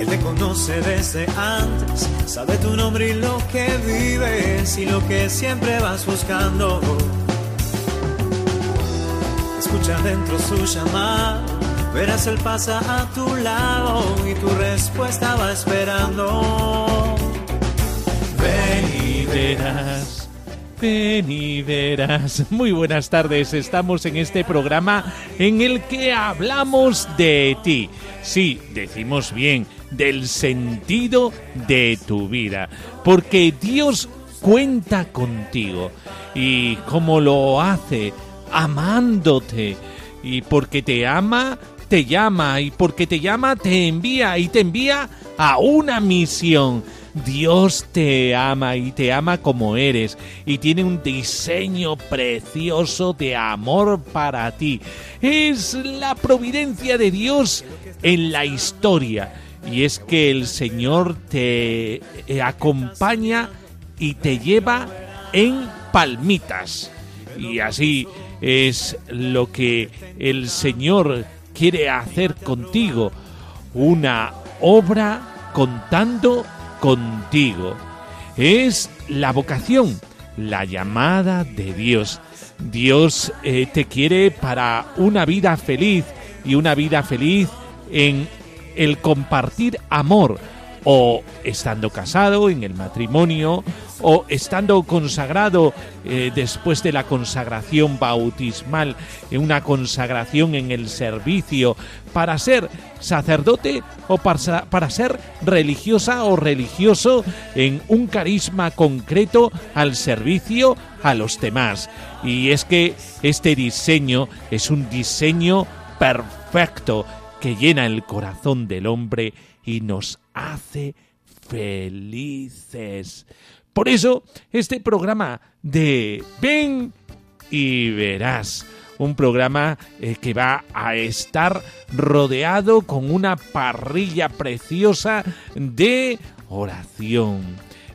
Él te conoce desde antes, sabe tu nombre y lo que vives y lo que siempre vas buscando. Escucha dentro su llamada, verás él pasa a tu lado y tu respuesta va esperando. Ven y verás. Ven y verás. Muy buenas tardes. Estamos en este programa en el que hablamos de ti. Sí, decimos bien, del sentido de tu vida. Porque Dios cuenta contigo. ¿Y cómo lo hace? Amándote. Y porque te ama, te llama. Y porque te llama, te envía. Y te envía a una misión. Dios te ama y te ama como eres y tiene un diseño precioso de amor para ti. Es la providencia de Dios en la historia y es que el Señor te eh, acompaña y te lleva en palmitas. Y así es lo que el Señor quiere hacer contigo, una obra contando contigo. Es la vocación, la llamada de Dios. Dios eh, te quiere para una vida feliz y una vida feliz en el compartir amor o estando casado en el matrimonio o estando consagrado eh, después de la consagración bautismal, en una consagración en el servicio, para ser sacerdote o para, para ser religiosa o religioso en un carisma concreto al servicio a los demás. Y es que este diseño es un diseño perfecto que llena el corazón del hombre y nos hace felices. Por eso, este programa de Ven y verás, un programa eh, que va a estar rodeado con una parrilla preciosa de oración,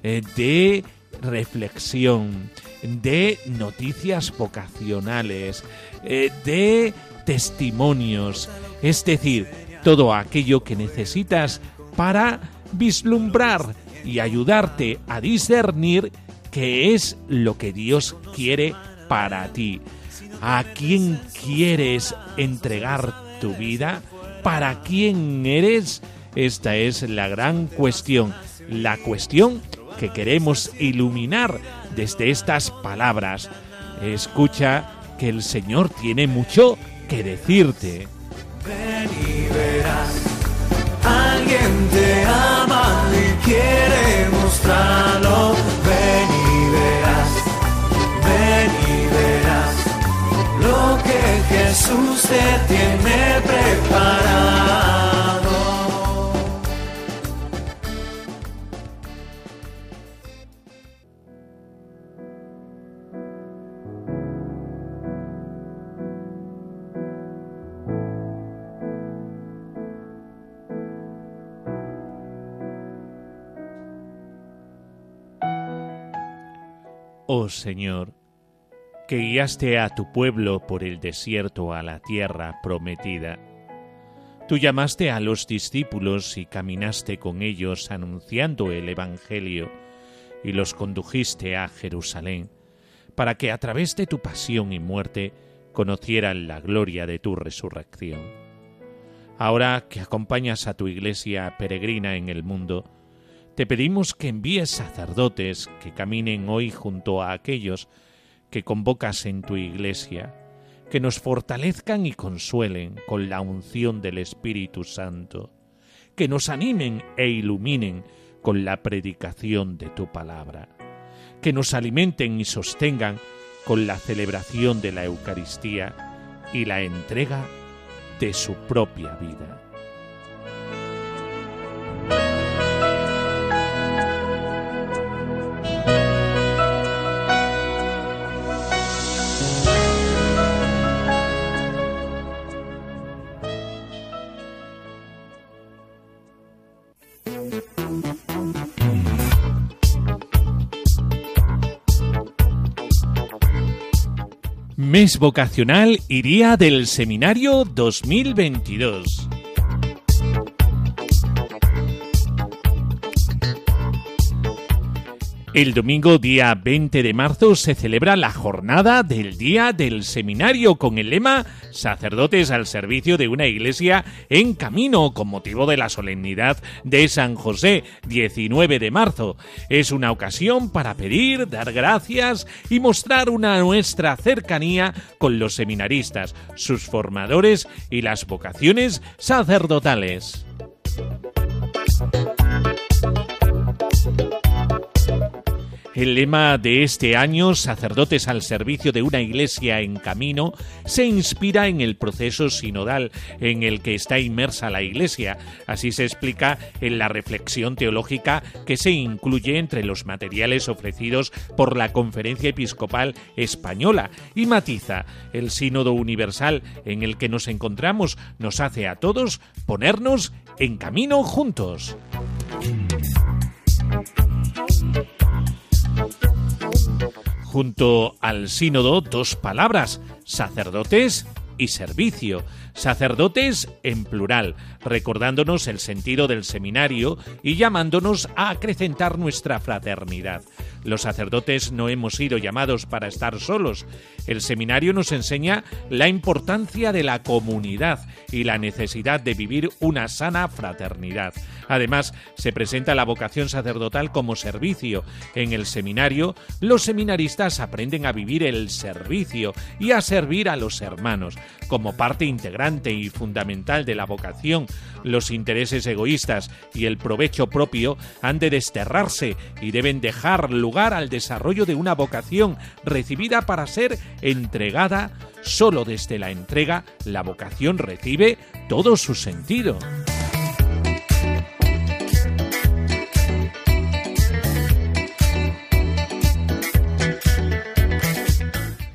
eh, de reflexión, de noticias vocacionales, eh, de testimonios, es decir, todo aquello que necesitas para vislumbrar y ayudarte a discernir qué es lo que Dios quiere para ti. ¿A quién quieres entregar tu vida? ¿Para quién eres? Esta es la gran cuestión, la cuestión que queremos iluminar desde estas palabras. Escucha que el Señor tiene mucho que decirte. Ven y verás, alguien te ama y quiere mostrarlo. Ven y verás, ven y verás lo que Jesús te tiene preparado. Oh Señor, que guiaste a tu pueblo por el desierto a la tierra prometida. Tú llamaste a los discípulos y caminaste con ellos anunciando el Evangelio y los condujiste a Jerusalén, para que a través de tu pasión y muerte conocieran la gloria de tu resurrección. Ahora que acompañas a tu iglesia peregrina en el mundo, te pedimos que envíes sacerdotes que caminen hoy junto a aquellos que convocas en tu iglesia, que nos fortalezcan y consuelen con la unción del Espíritu Santo, que nos animen e iluminen con la predicación de tu palabra, que nos alimenten y sostengan con la celebración de la Eucaristía y la entrega de su propia vida. Mes vocacional iría del Seminario 2022. El domingo día 20 de marzo se celebra la jornada del Día del Seminario con el lema Sacerdotes al servicio de una iglesia en camino con motivo de la solemnidad de San José 19 de marzo. Es una ocasión para pedir, dar gracias y mostrar una nuestra cercanía con los seminaristas, sus formadores y las vocaciones sacerdotales. El lema de este año, Sacerdotes al servicio de una iglesia en camino, se inspira en el proceso sinodal en el que está inmersa la iglesia. Así se explica en la reflexión teológica que se incluye entre los materiales ofrecidos por la Conferencia Episcopal Española y matiza el sínodo universal en el que nos encontramos nos hace a todos ponernos en camino juntos. Junto al sínodo, dos palabras, sacerdotes y servicio. Sacerdotes en plural, recordándonos el sentido del seminario y llamándonos a acrecentar nuestra fraternidad. Los sacerdotes no hemos sido llamados para estar solos. El seminario nos enseña la importancia de la comunidad y la necesidad de vivir una sana fraternidad. Además, se presenta la vocación sacerdotal como servicio. En el seminario, los seminaristas aprenden a vivir el servicio y a servir a los hermanos. Como parte integrante y fundamental de la vocación, los intereses egoístas y el provecho propio han de desterrarse y deben dejar lugar al desarrollo de una vocación recibida para ser entregada. Solo desde la entrega la vocación recibe todo su sentido.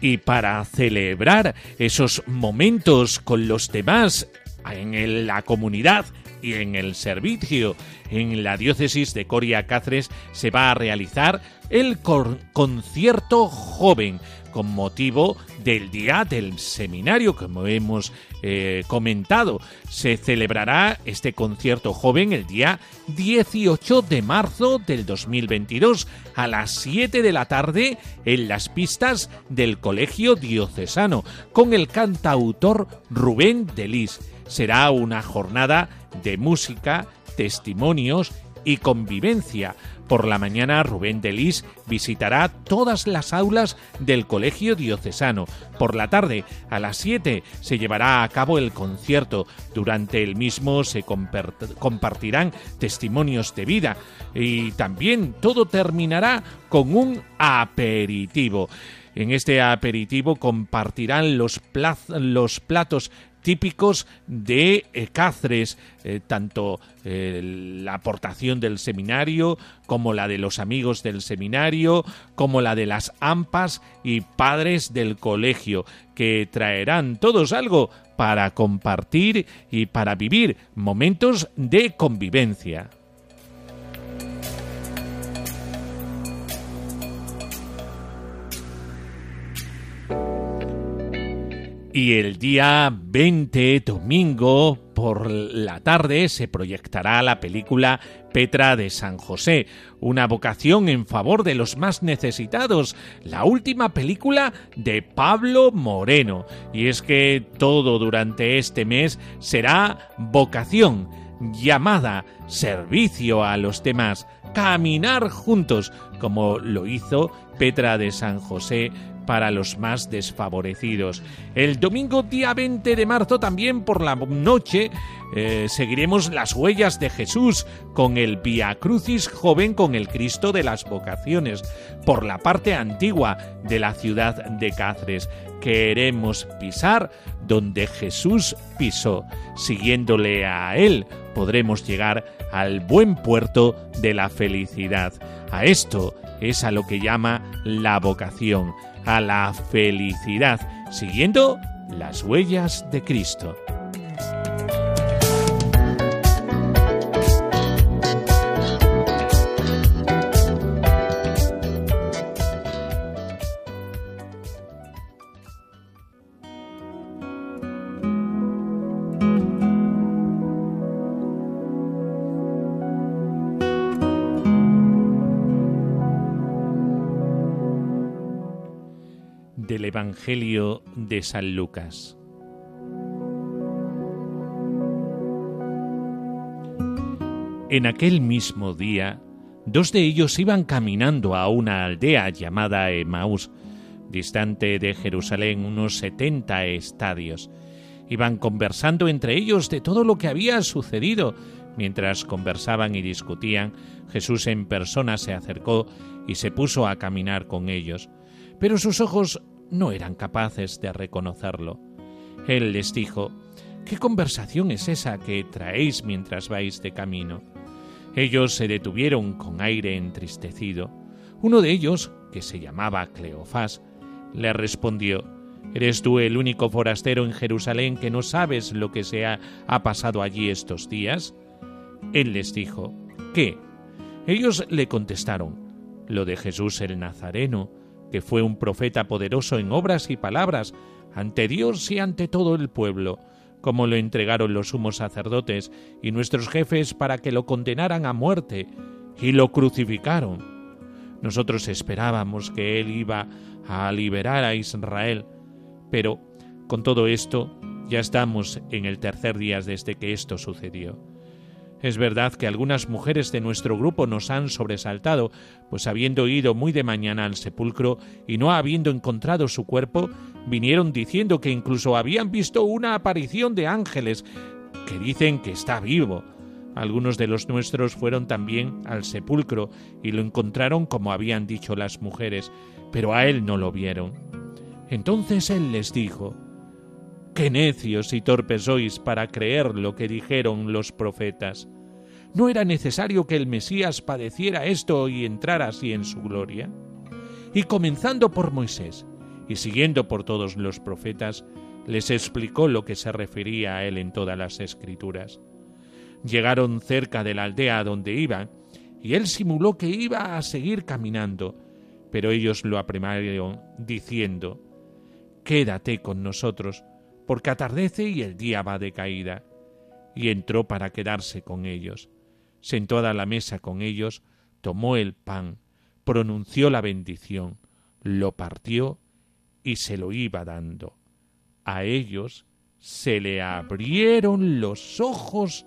Y para celebrar esos momentos con los demás en la comunidad y en el servicio en la diócesis de Coria Cáceres se va a realizar el concierto joven con motivo del Día del Seminario, como hemos eh, comentado. Se celebrará este concierto joven el día 18 de marzo del 2022 a las 7 de la tarde en las pistas del Colegio Diocesano con el cantautor Rubén Delis. Será una jornada de música, testimonios y convivencia. Por la mañana Rubén Delis visitará todas las aulas del Colegio Diocesano. Por la tarde, a las 7, se llevará a cabo el concierto. Durante el mismo se compartirán testimonios de vida y también todo terminará con un aperitivo. En este aperitivo compartirán los, los platos típicos de eh, Cáceres, eh, tanto eh, la aportación del seminario como la de los amigos del seminario, como la de las AMPAs y padres del colegio, que traerán todos algo para compartir y para vivir momentos de convivencia. Y el día 20, domingo, por la tarde, se proyectará la película Petra de San José, una vocación en favor de los más necesitados, la última película de Pablo Moreno. Y es que todo durante este mes será vocación, llamada, servicio a los demás, caminar juntos, como lo hizo Petra de San José para los más desfavorecidos. El domingo día 20 de marzo también por la noche eh, seguiremos las huellas de Jesús con el Via Crucis joven con el Cristo de las vocaciones por la parte antigua de la ciudad de Cáceres. Queremos pisar donde Jesús pisó. Siguiéndole a Él podremos llegar al buen puerto de la felicidad. A esto es a lo que llama la vocación a la felicidad, siguiendo las huellas de Cristo. Evangelio de San Lucas. En aquel mismo día, dos de ellos iban caminando a una aldea llamada Emaús, distante de Jerusalén unos setenta estadios. Iban conversando entre ellos de todo lo que había sucedido. Mientras conversaban y discutían, Jesús en persona se acercó y se puso a caminar con ellos. Pero sus ojos no eran capaces de reconocerlo. Él les dijo, ¿Qué conversación es esa que traéis mientras vais de camino? Ellos se detuvieron con aire entristecido. Uno de ellos, que se llamaba Cleofás, le respondió, ¿Eres tú el único forastero en Jerusalén que no sabes lo que se ha, ha pasado allí estos días? Él les dijo, ¿qué? Ellos le contestaron, lo de Jesús el Nazareno, que fue un profeta poderoso en obras y palabras, ante Dios y ante todo el pueblo, como lo entregaron los sumos sacerdotes y nuestros jefes para que lo condenaran a muerte, y lo crucificaron. Nosotros esperábamos que él iba a liberar a Israel, pero con todo esto ya estamos en el tercer día desde que esto sucedió. Es verdad que algunas mujeres de nuestro grupo nos han sobresaltado, pues habiendo ido muy de mañana al sepulcro y no habiendo encontrado su cuerpo, vinieron diciendo que incluso habían visto una aparición de ángeles que dicen que está vivo. Algunos de los nuestros fueron también al sepulcro y lo encontraron como habían dicho las mujeres, pero a él no lo vieron. Entonces él les dijo, Qué necios y torpes sois para creer lo que dijeron los profetas. ¿No era necesario que el Mesías padeciera esto y entrara así en su gloria? Y comenzando por Moisés y siguiendo por todos los profetas, les explicó lo que se refería a él en todas las escrituras. Llegaron cerca de la aldea donde iban, y él simuló que iba a seguir caminando, pero ellos lo apremaron diciendo, Quédate con nosotros, porque atardece y el día va de caída. Y entró para quedarse con ellos. Sentó a la mesa con ellos, tomó el pan, pronunció la bendición, lo partió y se lo iba dando. A ellos se le abrieron los ojos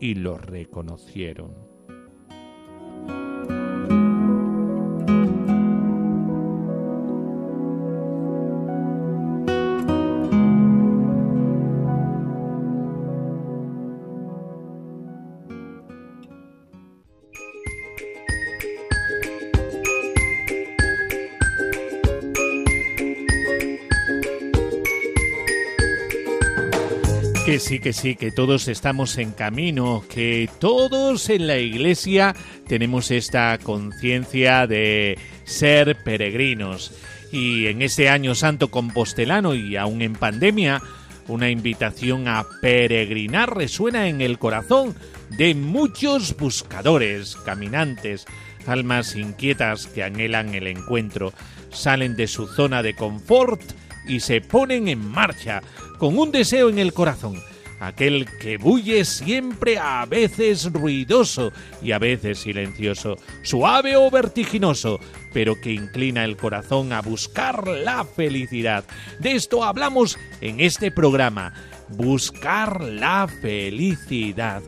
y lo reconocieron. Sí, que sí, que todos estamos en camino, que todos en la iglesia tenemos esta conciencia de ser peregrinos. Y en este año santo compostelano y aún en pandemia, una invitación a peregrinar resuena en el corazón de muchos buscadores, caminantes, almas inquietas que anhelan el encuentro, salen de su zona de confort y se ponen en marcha con un deseo en el corazón, aquel que bulle siempre a veces ruidoso y a veces silencioso, suave o vertiginoso, pero que inclina el corazón a buscar la felicidad. De esto hablamos en este programa, buscar la felicidad.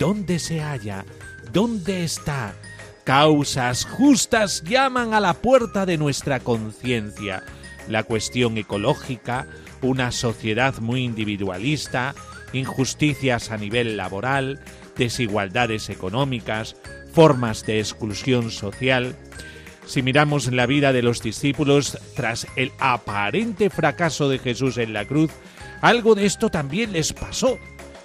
¿Dónde se halla? ¿Dónde está? Causas justas llaman a la puerta de nuestra conciencia. La cuestión ecológica, una sociedad muy individualista, injusticias a nivel laboral, desigualdades económicas, formas de exclusión social. Si miramos la vida de los discípulos tras el aparente fracaso de Jesús en la cruz, algo de esto también les pasó.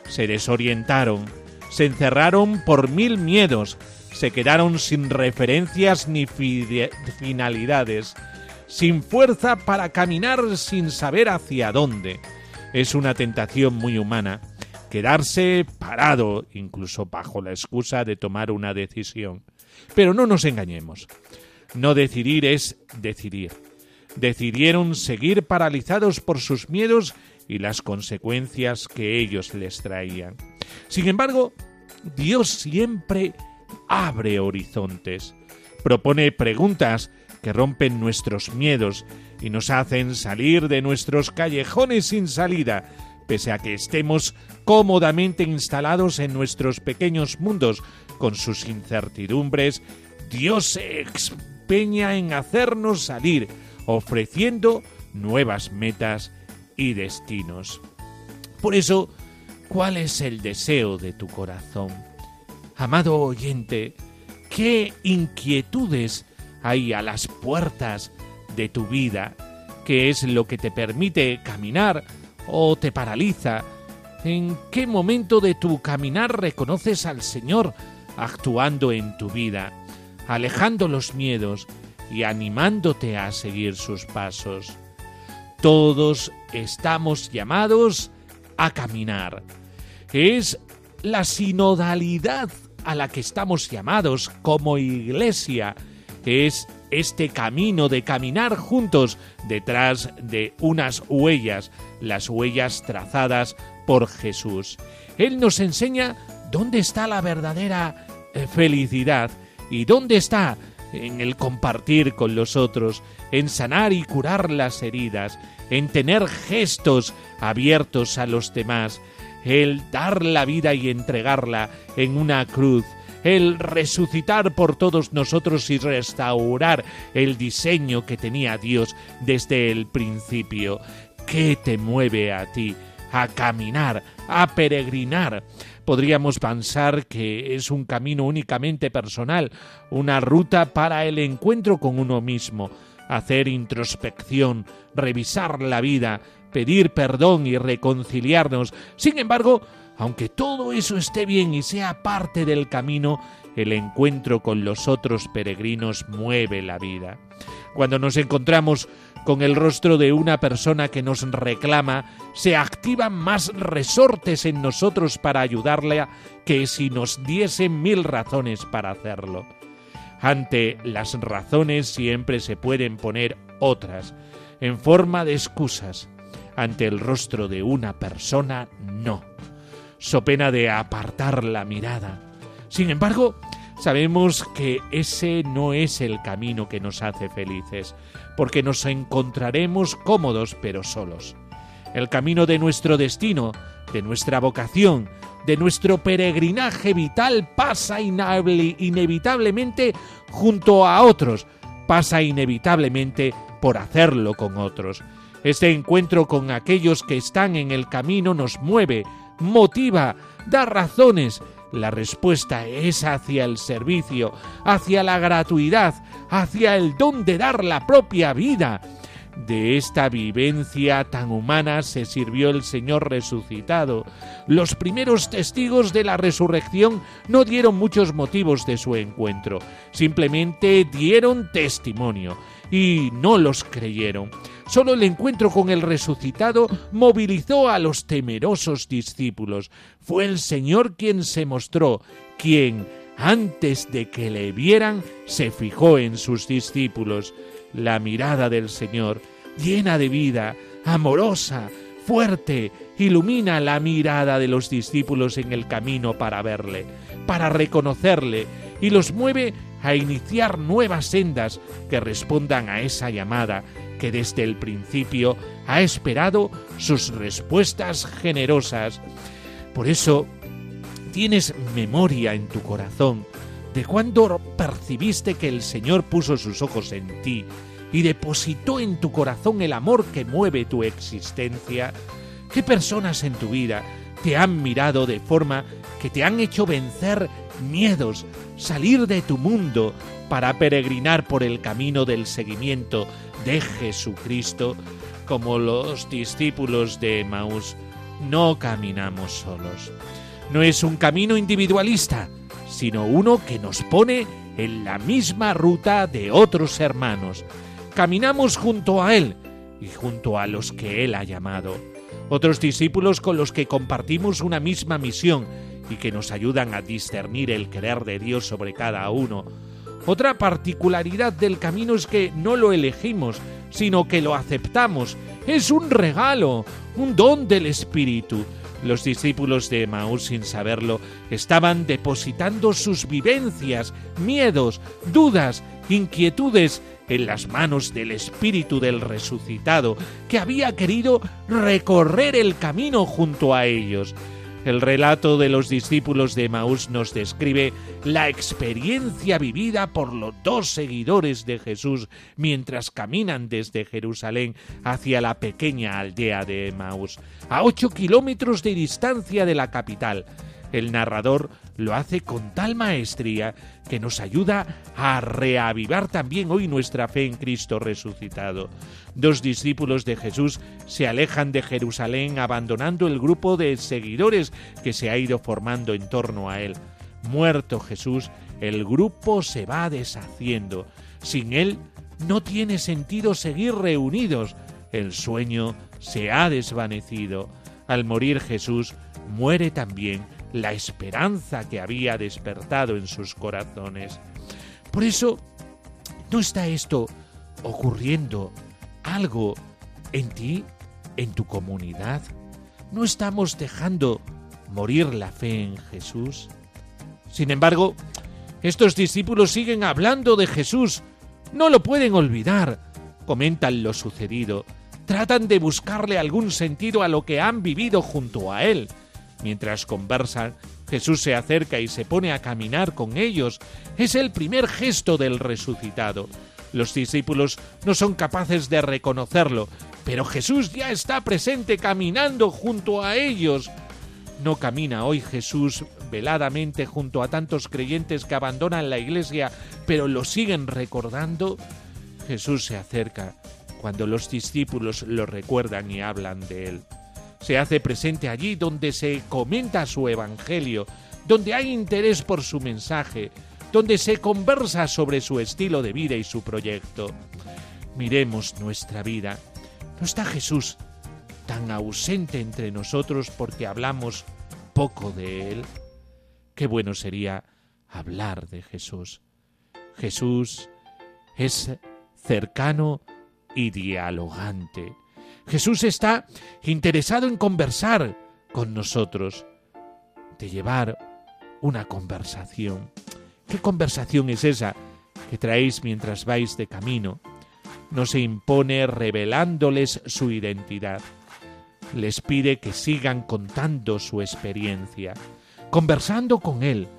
Se desorientaron, se encerraron por mil miedos, se quedaron sin referencias ni finalidades, sin fuerza para caminar sin saber hacia dónde. Es una tentación muy humana quedarse parado, incluso bajo la excusa de tomar una decisión. Pero no nos engañemos. No decidir es decidir. decidieron seguir paralizados por sus miedos y las consecuencias que ellos les traían. Sin embargo, Dios siempre abre horizontes, propone preguntas que rompen nuestros miedos y nos hacen salir de nuestros callejones sin salida, pese a que estemos cómodamente instalados en nuestros pequeños mundos con sus incertidumbres, Dios se empeña en hacernos salir, ofreciendo nuevas metas y destinos. Por eso, ¿cuál es el deseo de tu corazón? Amado oyente, ¿qué inquietudes hay a las puertas de tu vida? ¿Qué es lo que te permite caminar o te paraliza? ¿En qué momento de tu caminar reconoces al Señor actuando en tu vida, alejando los miedos y animándote a seguir sus pasos? Todos estamos llamados a caminar. Es la sinodalidad a la que estamos llamados como iglesia. Es este camino de caminar juntos detrás de unas huellas, las huellas trazadas por Jesús. Él nos enseña dónde está la verdadera eh, felicidad y dónde está en el compartir con los otros, en sanar y curar las heridas, en tener gestos abiertos a los demás, el dar la vida y entregarla en una cruz, el resucitar por todos nosotros y restaurar el diseño que tenía Dios desde el principio. ¿Qué te mueve a ti a caminar, a peregrinar? podríamos pensar que es un camino únicamente personal, una ruta para el encuentro con uno mismo, hacer introspección, revisar la vida, pedir perdón y reconciliarnos. Sin embargo, aunque todo eso esté bien y sea parte del camino, el encuentro con los otros peregrinos mueve la vida. Cuando nos encontramos con el rostro de una persona que nos reclama, se activan más resortes en nosotros para ayudarle que si nos diesen mil razones para hacerlo. Ante las razones siempre se pueden poner otras, en forma de excusas. Ante el rostro de una persona, no. So pena de apartar la mirada. Sin embargo, sabemos que ese no es el camino que nos hace felices porque nos encontraremos cómodos pero solos. El camino de nuestro destino, de nuestra vocación, de nuestro peregrinaje vital pasa inevitablemente junto a otros, pasa inevitablemente por hacerlo con otros. Este encuentro con aquellos que están en el camino nos mueve, motiva, da razones, la respuesta es hacia el servicio, hacia la gratuidad, hacia el don de dar la propia vida. De esta vivencia tan humana se sirvió el Señor resucitado. Los primeros testigos de la resurrección no dieron muchos motivos de su encuentro, simplemente dieron testimonio y no los creyeron. Solo el encuentro con el resucitado movilizó a los temerosos discípulos. Fue el Señor quien se mostró, quien, antes de que le vieran, se fijó en sus discípulos. La mirada del Señor, llena de vida, amorosa, fuerte, ilumina la mirada de los discípulos en el camino para verle, para reconocerle, y los mueve a iniciar nuevas sendas que respondan a esa llamada que desde el principio ha esperado sus respuestas generosas. Por eso, tienes memoria en tu corazón de cuando percibiste que el Señor puso sus ojos en ti y depositó en tu corazón el amor que mueve tu existencia. ¿Qué personas en tu vida te han mirado de forma que te han hecho vencer miedos, salir de tu mundo para peregrinar por el camino del seguimiento de Jesucristo, como los discípulos de Maús, no caminamos solos. No es un camino individualista, sino uno que nos pone en la misma ruta de otros hermanos. Caminamos junto a Él y junto a los que Él ha llamado. Otros discípulos con los que compartimos una misma misión y que nos ayudan a discernir el querer de Dios sobre cada uno Otra particularidad del camino es que no lo elegimos, sino que lo aceptamos. Es un regalo, un don del Espíritu. Los discípulos de Maús, sin saberlo, estaban depositando sus vivencias, miedos, dudas, inquietudes en las manos del Espíritu del resucitado, que había querido recorrer el camino junto a ellos. El relato de los discípulos de Maús nos describe la experiencia vivida por los dos seguidores de Jesús mientras caminan desde Jerusalén hacia la pequeña aldea de Maús, a ocho kilómetros de distancia de la capital. El narrador lo hace con tal maestría que nos ayuda a reavivar también hoy nuestra fe en Cristo resucitado. Dos discípulos de Jesús se alejan de Jerusalén abandonando el grupo de seguidores que se ha ido formando en torno a él. Muerto Jesús, el grupo se va deshaciendo. Sin él no tiene sentido seguir reunidos. El sueño se ha desvanecido. Al morir Jesús, muere también la esperanza que había despertado en sus corazones. Por eso, ¿no está esto ocurriendo algo en ti, en tu comunidad? ¿No estamos dejando morir la fe en Jesús? Sin embargo, estos discípulos siguen hablando de Jesús, no lo pueden olvidar, comentan lo sucedido, tratan de buscarle algún sentido a lo que han vivido junto a Él, Mientras conversan, Jesús se acerca y se pone a caminar con ellos. Es el primer gesto del resucitado. Los discípulos no son capaces de reconocerlo, pero Jesús ya está presente caminando junto a ellos. ¿No camina hoy Jesús veladamente junto a tantos creyentes que abandonan la iglesia, pero lo siguen recordando? Jesús se acerca cuando los discípulos lo recuerdan y hablan de él se hace presente allí donde se comenta su Evangelio, donde hay interés por su mensaje, donde se conversa sobre su estilo de vida y su proyecto. Miremos nuestra vida. ¿No está Jesús tan ausente entre nosotros porque hablamos poco de Él? Qué bueno sería hablar de Jesús. Jesús es cercano y dialogante. Jesús está interesado en conversar con nosotros, de llevar una conversación. ¿Qué conversación es esa que traéis mientras vais de camino? No se impone revelándoles su identidad. Les pide que sigan contando su experiencia. Conversando con Él,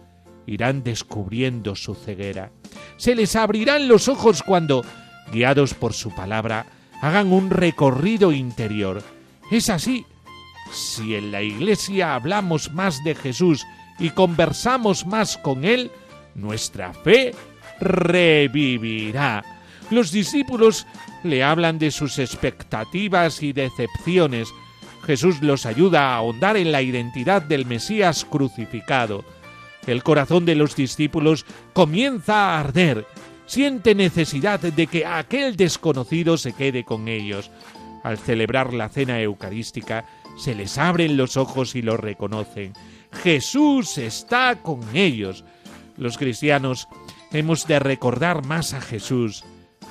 irán descubriendo su ceguera. Se les abrirán los ojos cuando, guiados por su palabra, hagan un recorrido interior. Es así. Si en la iglesia hablamos más de Jesús y conversamos más con Él, nuestra fe revivirá. Los discípulos le hablan de sus expectativas y decepciones. Jesús los ayuda a ahondar en la identidad del Mesías crucificado. El corazón de los discípulos comienza a arder siente necesidad de que aquel desconocido se quede con ellos. Al celebrar la cena eucarística, se les abren los ojos y lo reconocen. Jesús está con ellos. Los cristianos hemos de recordar más a Jesús,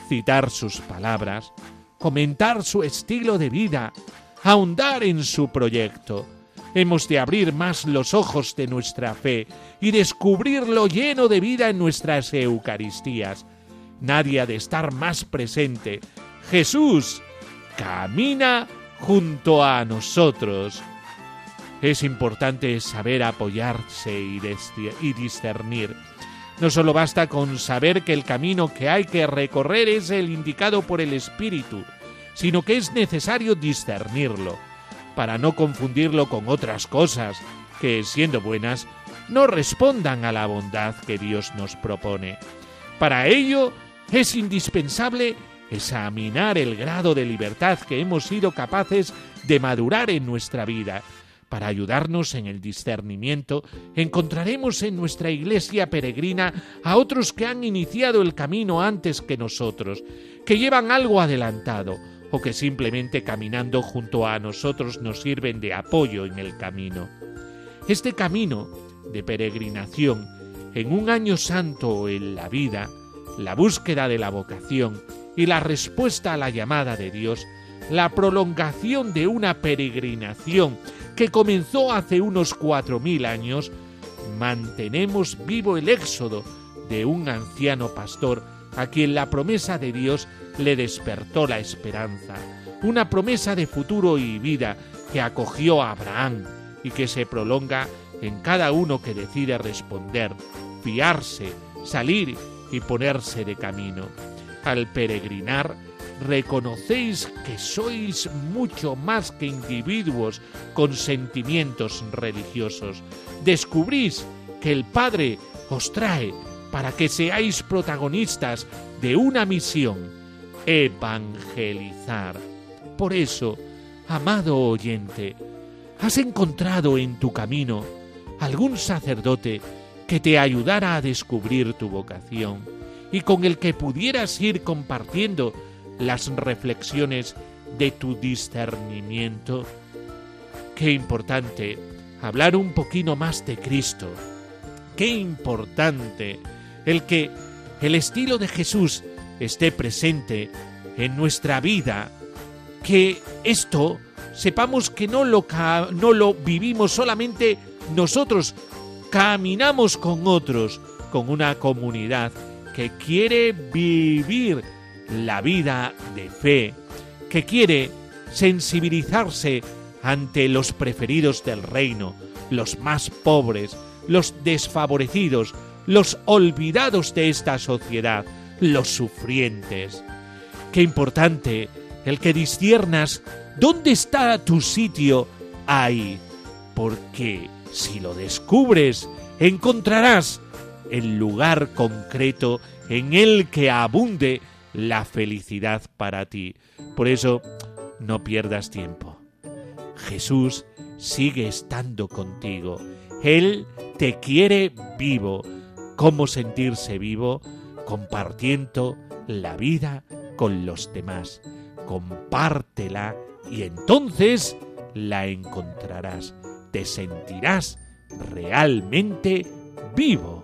citar sus palabras, comentar su estilo de vida, ahondar en su proyecto. Hemos de abrir más los ojos de nuestra fe y descubrirlo lleno de vida en nuestras Eucaristías. Nadie ha de estar más presente. Jesús camina junto a nosotros. Es importante saber apoyarse y, discernir. No solo basta con saber que el camino que hay que recorrer es el indicado por el Espíritu, sino que es necesario discernirlo para no confundirlo con otras cosas que, siendo buenas, no respondan a la bondad que Dios nos propone. Para ello es indispensable examinar el grado de libertad que hemos sido capaces de madurar en nuestra vida. Para ayudarnos en el discernimiento, encontraremos en nuestra iglesia peregrina a otros que han iniciado el camino antes que nosotros, que llevan algo adelantado, o que simplemente caminando junto a nosotros nos sirven de apoyo en el camino. Este camino de peregrinación en un año santo en la vida la búsqueda de la vocación y la respuesta a la llamada de Dios, la prolongación de una peregrinación que comenzó hace unos cuatro mil años, mantenemos vivo el éxodo de un anciano pastor a quien la promesa de Dios le despertó la esperanza, una promesa de futuro y vida que acogió a Abraham y que se prolonga en cada uno que decide responder, fiarse, salir y ponerse de camino. Al peregrinar, reconocéis que sois mucho más que individuos con sentimientos religiosos. Descubrís que el Padre os trae para que seáis protagonistas de una misión, evangelizar. Por eso, amado oyente, ¿has encontrado en tu camino algún sacerdote que te ayudara a descubrir tu vocación y con el que pudieras ir compartiendo las reflexiones de tu discernimiento? Qué importante hablar un poquito más de Cristo. Qué importante el que el estilo de Jesús esté presente en nuestra vida, que esto sepamos que no lo, no lo vivimos solamente nosotros, caminamos con otros, con una comunidad que quiere vivir la vida de fe, que quiere sensibilizarse ante los preferidos del reino, los más pobres, los desfavorecidos, los olvidados de esta sociedad, los sufrientes. Qué importante el que disciernas dónde está tu sitio ahí, porque si lo descubres, encontrarás el lugar concreto en el que abunde la felicidad para ti. Por eso, no pierdas tiempo. Jesús sigue estando contigo. Él te quiere vivo cómo sentirse vivo compartiendo la vida con los demás. Compártela y entonces la encontrarás. Te sentirás realmente vivo.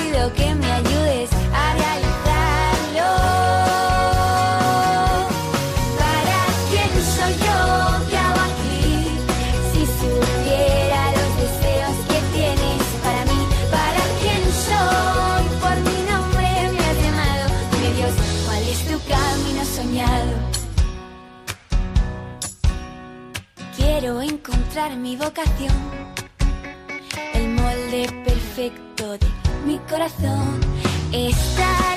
mi vocación, el molde perfecto de mi corazón, estar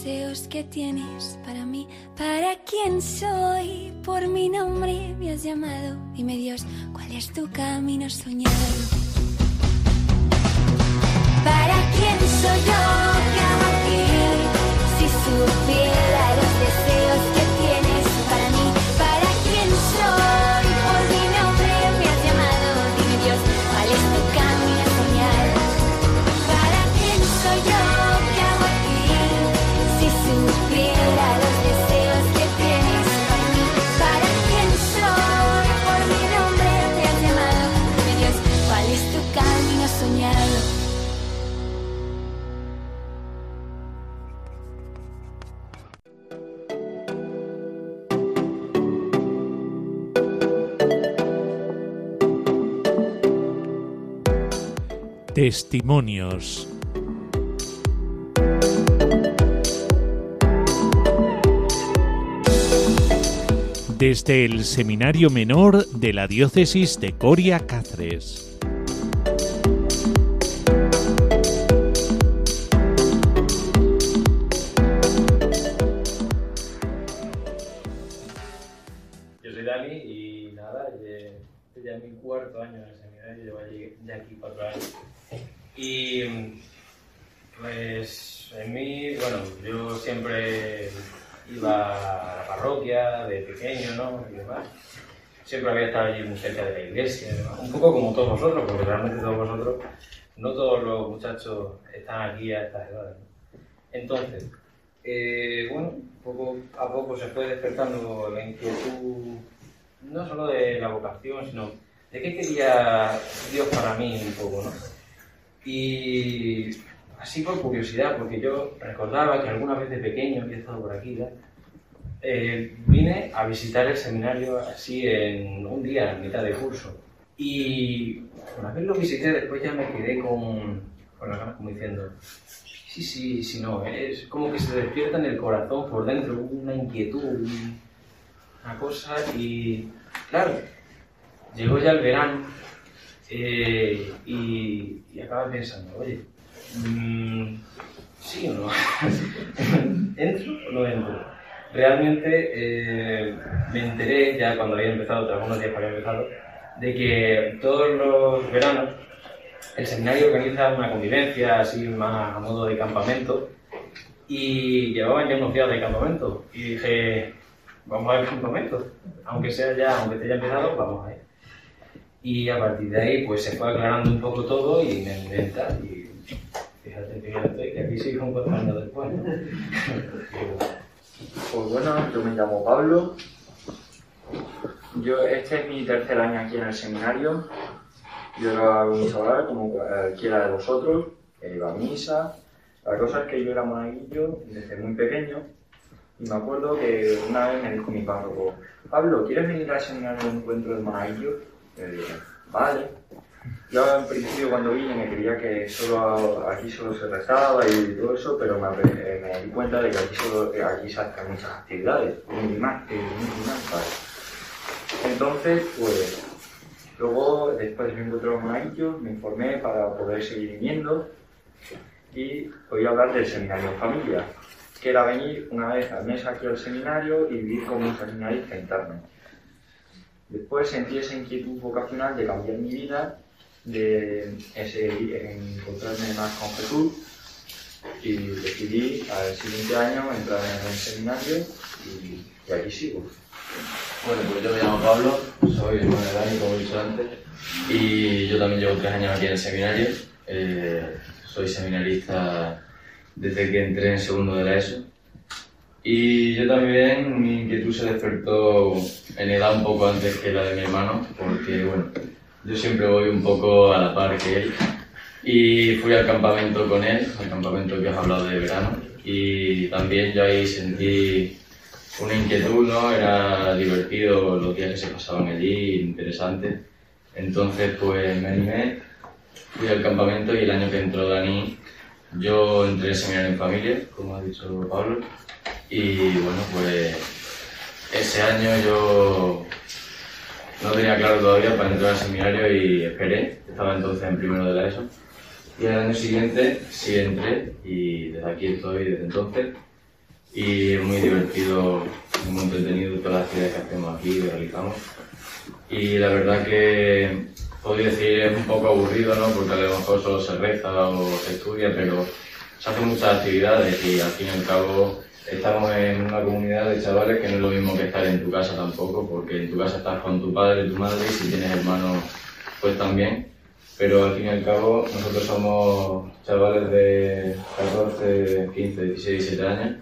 deseos que tienes para mí, para quién soy, por mi nombre me has llamado. Dime Dios, ¿cuál es tu camino soñado? ¿Para quién soy yo que aquí? Si supiera los deseos que Testimonios. Desde el Seminario Menor de la Diócesis de Coria Cáceres. Seminario, llevo allí ya aquí cuatro años. Y pues en mí, bueno, yo siempre iba a la parroquia de pequeño, ¿no? Y demás. Siempre había estado allí muy cerca de la iglesia, un poco como todos vosotros, porque realmente todos vosotros, no todos los muchachos están aquí a estas edades. ¿no? Entonces, eh, bueno, poco a poco se fue despertando la inquietud, no solo de la vocación, sino de qué quería Dios para mí un poco, ¿no? Y así por curiosidad, porque yo recordaba que alguna vez de pequeño, que he estado por aquí eh, vine a visitar el seminario así en un día, en mitad de curso. Y una vez lo visité, después ya me quedé con, con las ganas como diciendo, Sí, sí, sí, no, es como que se despierta en el corazón por dentro una inquietud, un- una cosa y claro, llegó ya el verano eh, y, y acabas pensando, oye, mm, ¿sí o no? ¿Entro o no entro? Realmente eh, me enteré ya cuando había empezado, tras unos días que había empezado, de que todos los veranos el seminario organiza una convivencia así más a modo de campamento y llevaban ya unos días de campamento y dije, vamos al campamento, aunque sea ya, aunque esté ya empezado, vamos a ir. Y a partir de ahí pues se fue aclarando un poco todo y me inventa y fíjate que ya estoy, que aquí sigo años después. ¿no? Pues bueno, yo me llamo Pablo. Yo, este es mi tercer año aquí en el seminario. Yo era misionero como cualquiera de vosotros, iba a misa. La cosa es que yo era monaguillo desde muy pequeño y me acuerdo que una vez me dijo mi párroco, Pablo, ¿quieres venir al seminario de encuentro de monaguillos? Dije, vale. Yo en principio cuando vine me creía que solo aquí solo se rezaba y todo eso, pero me, eh, di cuenta de que aquí, solo, eh, aquí se hacen muchas actividades, muy más, eh. Entonces, pues, luego después me encontré los monaguillos, me informé para poder seguir viniendo y voy hablar del seminario en familia, que era venir una vez al mes aquí al seminario y vivir como un seminarista interno. Después sentí esa inquietud vocacional de cambiar mi vida, de encontrarme más con Jesús y decidí al siguiente año entrar en el seminario y, y aquí sigo. Bueno, pues yo me llamo Pablo, soy hermano de Dani, como he dicho antes, y yo también llevo tres años aquí en el seminario. Eh, soy seminarista desde que entré en segundo de la ESO. Y yo también, mi inquietud se despertó en edad un poco antes que la de mi hermano, porque bueno, yo siempre voy un poco a la par que él. Y fui al campamento con él, al campamento que os he hablado de verano, y también yo ahí sentí una inquietud, ¿no? Era divertido los días que se pasaban allí, interesante. Entonces, pues me animé, fui al campamento y el año que entró Dani, yo entré en seminario en familia, como ha dicho Pablo, y bueno, pues ese año yo no tenía claro todavía para entrar al seminario y esperé, estaba entonces en primero de la ESO, Y al año siguiente sí entré y desde aquí estoy desde entonces. Y es muy divertido, muy entretenido todas las actividades que hacemos aquí y realizamos. Y la verdad que podría decir es un poco aburrido, ¿no? Porque a lo mejor solo se reza o se estudia, pero se hacen muchas actividades y al fin y al cabo estamos en una comunidad de chavales que no es lo mismo que estar en tu casa tampoco, porque en tu casa estás con tu padre, y tu madre y si tienes hermanos pues también. Pero al fin y al cabo nosotros somos chavales de 14, 15, 16, 17 años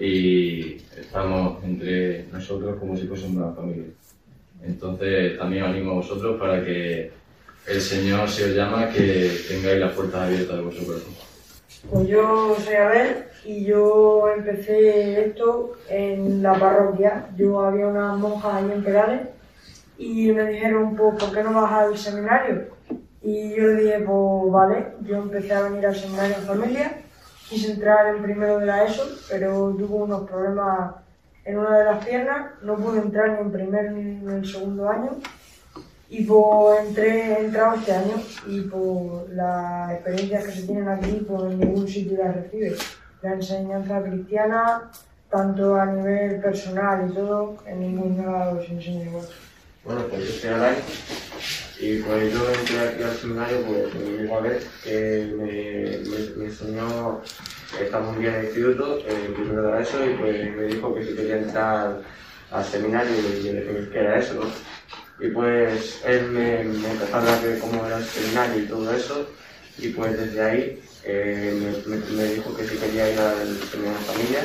y estamos entre nosotros como si fuésemos una familia. Entonces también animo a vosotros para que el Señor se os llama que tengáis las puertas abiertas de vuestro corazón. Pues yo soy Abel y yo empecé esto en la parroquia. Yo había unas monjas ahí en Perales y me dijeron, pues, ¿por qué no vas al seminario? Y yo le dije, pues vale, yo empecé a venir al seminario en familia, quise entrar en primero de la ESO, pero tuve unos problemas en una de las piernas, no pude entrar ni en primer ni en el segundo año. Y pues entré, he entrado este año y pues las experiencias que se tienen aquí, pues en ningún sitio las recibe. La enseñanza cristiana, tanto a nivel personal y todo, en ningún lado se enseña igual. Bueno, pues yo soy Alain y pues yo entré aquí al seminario pues mi misma vez que me, me, enseñó, estamos un día en el instituto, en primero de la ESO y pues me dijo que si quería entrar al seminario y yo le dije que era eso, ¿no? Y pues él me, me empezó a hablar de cómo era el seminario y todo eso. Y pues desde ahí eh, me, me, dijo que si quería ir al seminario de familia,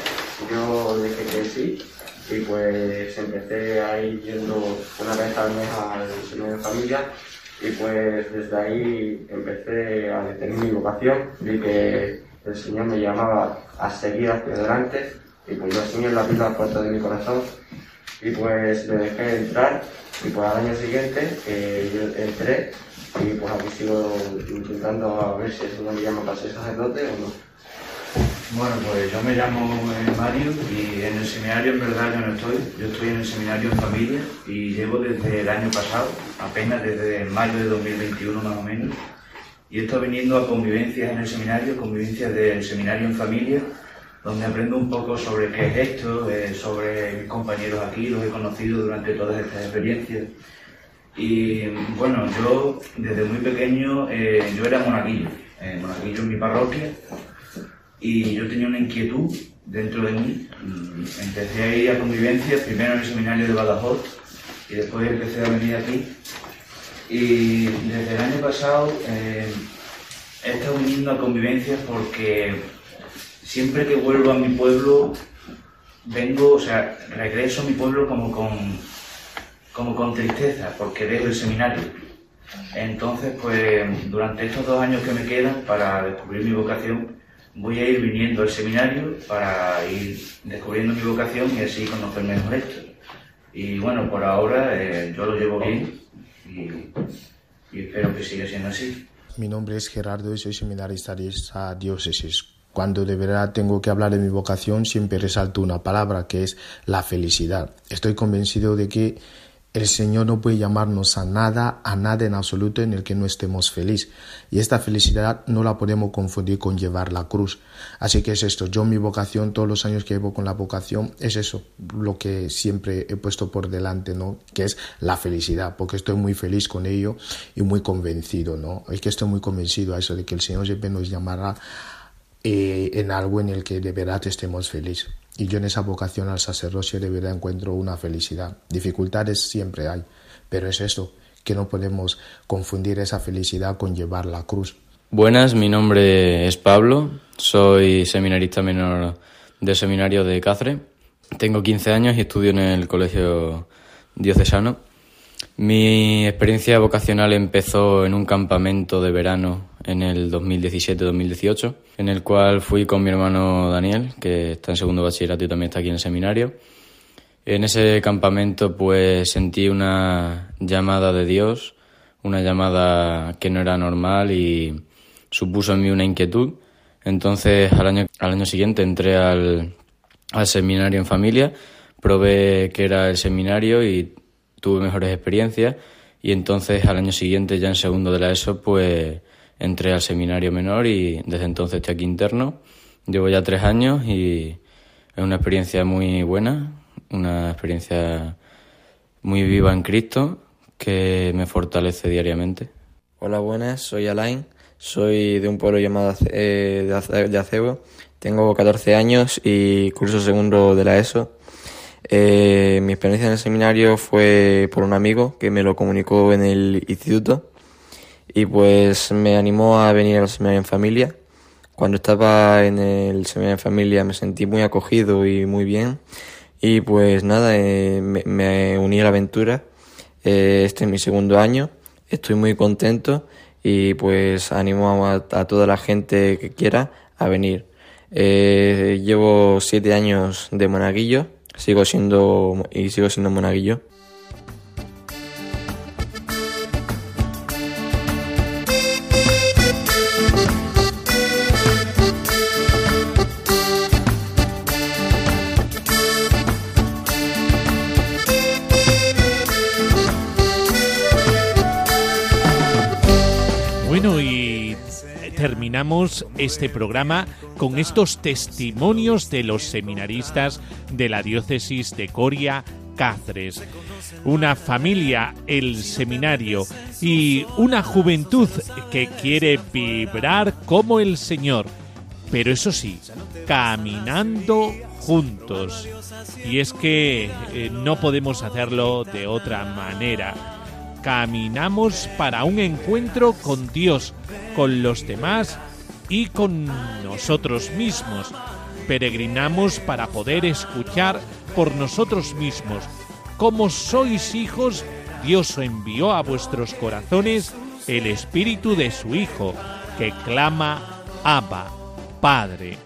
yo dije que sí. Y pues empecé a ir yendo una vez al mes al seminario de familia. Y pues desde ahí empecé a detener mi vocación, vi que el Señor me llamaba a seguir hacia adelante. Y pues yo el Señor la abrí la puerta de mi corazón. Y pues le dejé entrar y pues al año siguiente eh, yo entré y pues aquí sigo intentando a ver si el Señor me llama para ser sacerdote o no. Bueno, pues yo me llamo eh, Mario y en el seminario en verdad yo no estoy. Yo estoy en el seminario en familia y llevo desde el año pasado, apenas desde mayo de 2021 más o menos. Y estado viniendo a convivencias en el seminario, convivencias del seminario en familia, donde aprendo un poco sobre qué es esto, eh, sobre mis compañeros aquí, los he conocido durante todas estas experiencias. Y bueno, yo desde muy pequeño, eh, yo era monaguillo, eh, monaguillo en mi parroquia, y yo tenía una inquietud dentro de mí. Mm, Empecé a ir a convivencias, primero en el seminario de Badajoz y después empecé a venir aquí. Y desde el año pasado eh, he estado viniendo a convivencias porque siempre que vuelvo a mi pueblo, vengo, o sea, regreso a mi pueblo como con, como con tristeza, porque dejo el seminario. Entonces, pues durante estos dos años que me quedan para descubrir mi vocación, voy a ir viniendo al seminario para ir descubriendo mi vocación y así conocer mejor esto. Y bueno, por ahora eh, yo lo llevo bien y, y espero que siga siendo así. Mi nombre es Gerardo y soy seminarista de esta diócesis. Cuando de verdad tengo que hablar de mi vocación, siempre resalto una palabra que es la felicidad. Estoy convencido de que el Señor no puede llamarnos a nada, a nada en absoluto en el que no estemos felices. Y esta felicidad no la podemos confundir con llevar la cruz. Así que es esto. Yo mi vocación, todos los años que llevo con la vocación, es eso, lo que siempre he puesto por delante, ¿no? Que es la felicidad, porque estoy muy feliz con ello y muy convencido, ¿no? Es que estoy muy convencido a eso de que el Señor siempre nos llamará en algo en el que de verdad estemos felices. Y yo en esa vocación al sacerdocio de verdad encuentro una felicidad. Dificultades siempre hay, pero es esto, que no podemos confundir esa felicidad con llevar la cruz. Buenas, mi nombre es Pablo, soy seminarista menor del seminario de Cáceres. Tengo 15 años y estudio en el colegio diocesano. Mi experiencia vocacional empezó en un campamento de verano en el 2017-2018, en el cual fui con mi hermano Daniel, que está en segundo bachillerato y también está aquí en el seminario. En ese campamento pues sentí una llamada de Dios, una llamada que no era normal y supuso en mí una inquietud. Entonces al año, al año siguiente entré al, al seminario en familia, probé que era el seminario y tuve mejores experiencias y entonces al año siguiente ya en segundo de la ESO pues entré al seminario menor y desde entonces estoy aquí interno. Llevo ya tres años y es una experiencia muy buena, una experiencia muy viva en Cristo que me fortalece diariamente. Hola, buenas, soy Alain, soy de un pueblo llamado eh, de Acebo, tengo 14 años y curso segundo de la ESO. Eh, mi experiencia en el seminario fue por un amigo que me lo comunicó en el instituto y pues me animó a venir al seminario en familia. Cuando estaba en el seminario en familia me sentí muy acogido y muy bien y pues nada, eh, me, uní a la aventura. Eh, este es mi segundo año, estoy muy contento y pues animo a, toda la gente que quiera a venir. Llevo siete años de monaguillo, sigo siendo y sigo siendo monaguillo. Terminamos este programa con estos testimonios de los seminaristas de la diócesis de Coria, Cáceres. Una familia, el seminario y una juventud que quiere vibrar como el Señor, pero eso sí, caminando juntos. Y es que eh, no podemos hacerlo de otra manera. Caminamos para un encuentro con Dios, con los demás y con nosotros mismos. Peregrinamos para poder escuchar por nosotros mismos. Como sois hijos, Dios envió a vuestros corazones el espíritu de su Hijo, que clama Abba, Padre.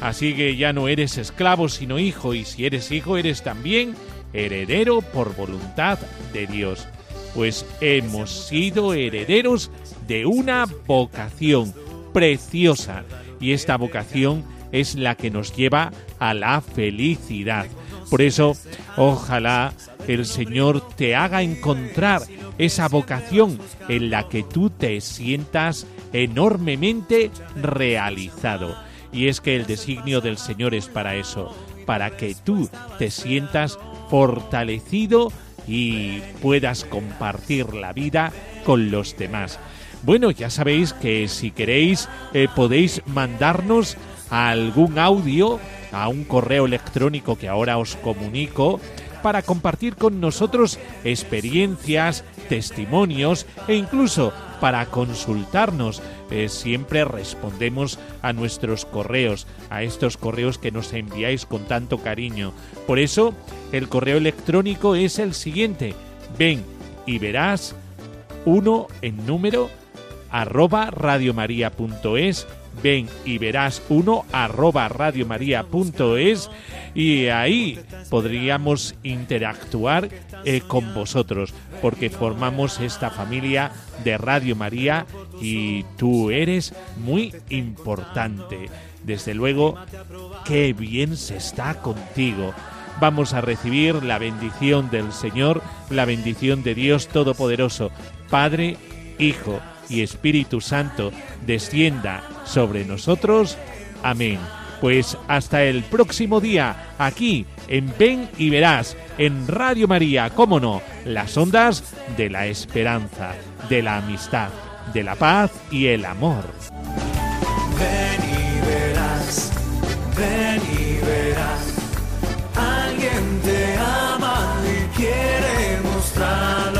Así que ya no eres esclavo, sino hijo, y si eres hijo, eres también heredero por voluntad de Dios. Pues hemos sido herederos de una vocación preciosa y esta vocación es la que nos lleva a la felicidad. Por eso, ojalá el Señor te haga encontrar esa vocación en la que tú te sientas enormemente realizado. Y es que el designio del Señor es para eso, para que tú te sientas fortalecido y puedas compartir la vida con los demás. Bueno, ya sabéis que si queréis eh, podéis mandarnos algún audio a un correo electrónico que ahora os comunico para compartir con nosotros experiencias, testimonios e incluso para consultarnos. Eh, siempre respondemos a nuestros correos, a estos correos que nos enviáis con tanto cariño. Por eso, el correo electrónico es el siguiente. Ven y verás uno en número arroba radiomaria.es ven y verás uno arroba radiomaria.es y ahí podríamos interactuar eh, con vosotros porque formamos esta familia de Radio María y tú eres muy importante. Desde luego, qué bien se está contigo. Vamos a recibir la bendición del Señor, la bendición de Dios Todopoderoso, Padre, Hijo y Espíritu Santo descienda sobre nosotros. Amén. Pues hasta el próximo día, aquí en Ven y Verás, en Radio María, cómo no, las ondas de la esperanza, de la amistad, de la paz y el amor. Ven y verás, ven y verás, alguien te ama y quiere mostrarlo.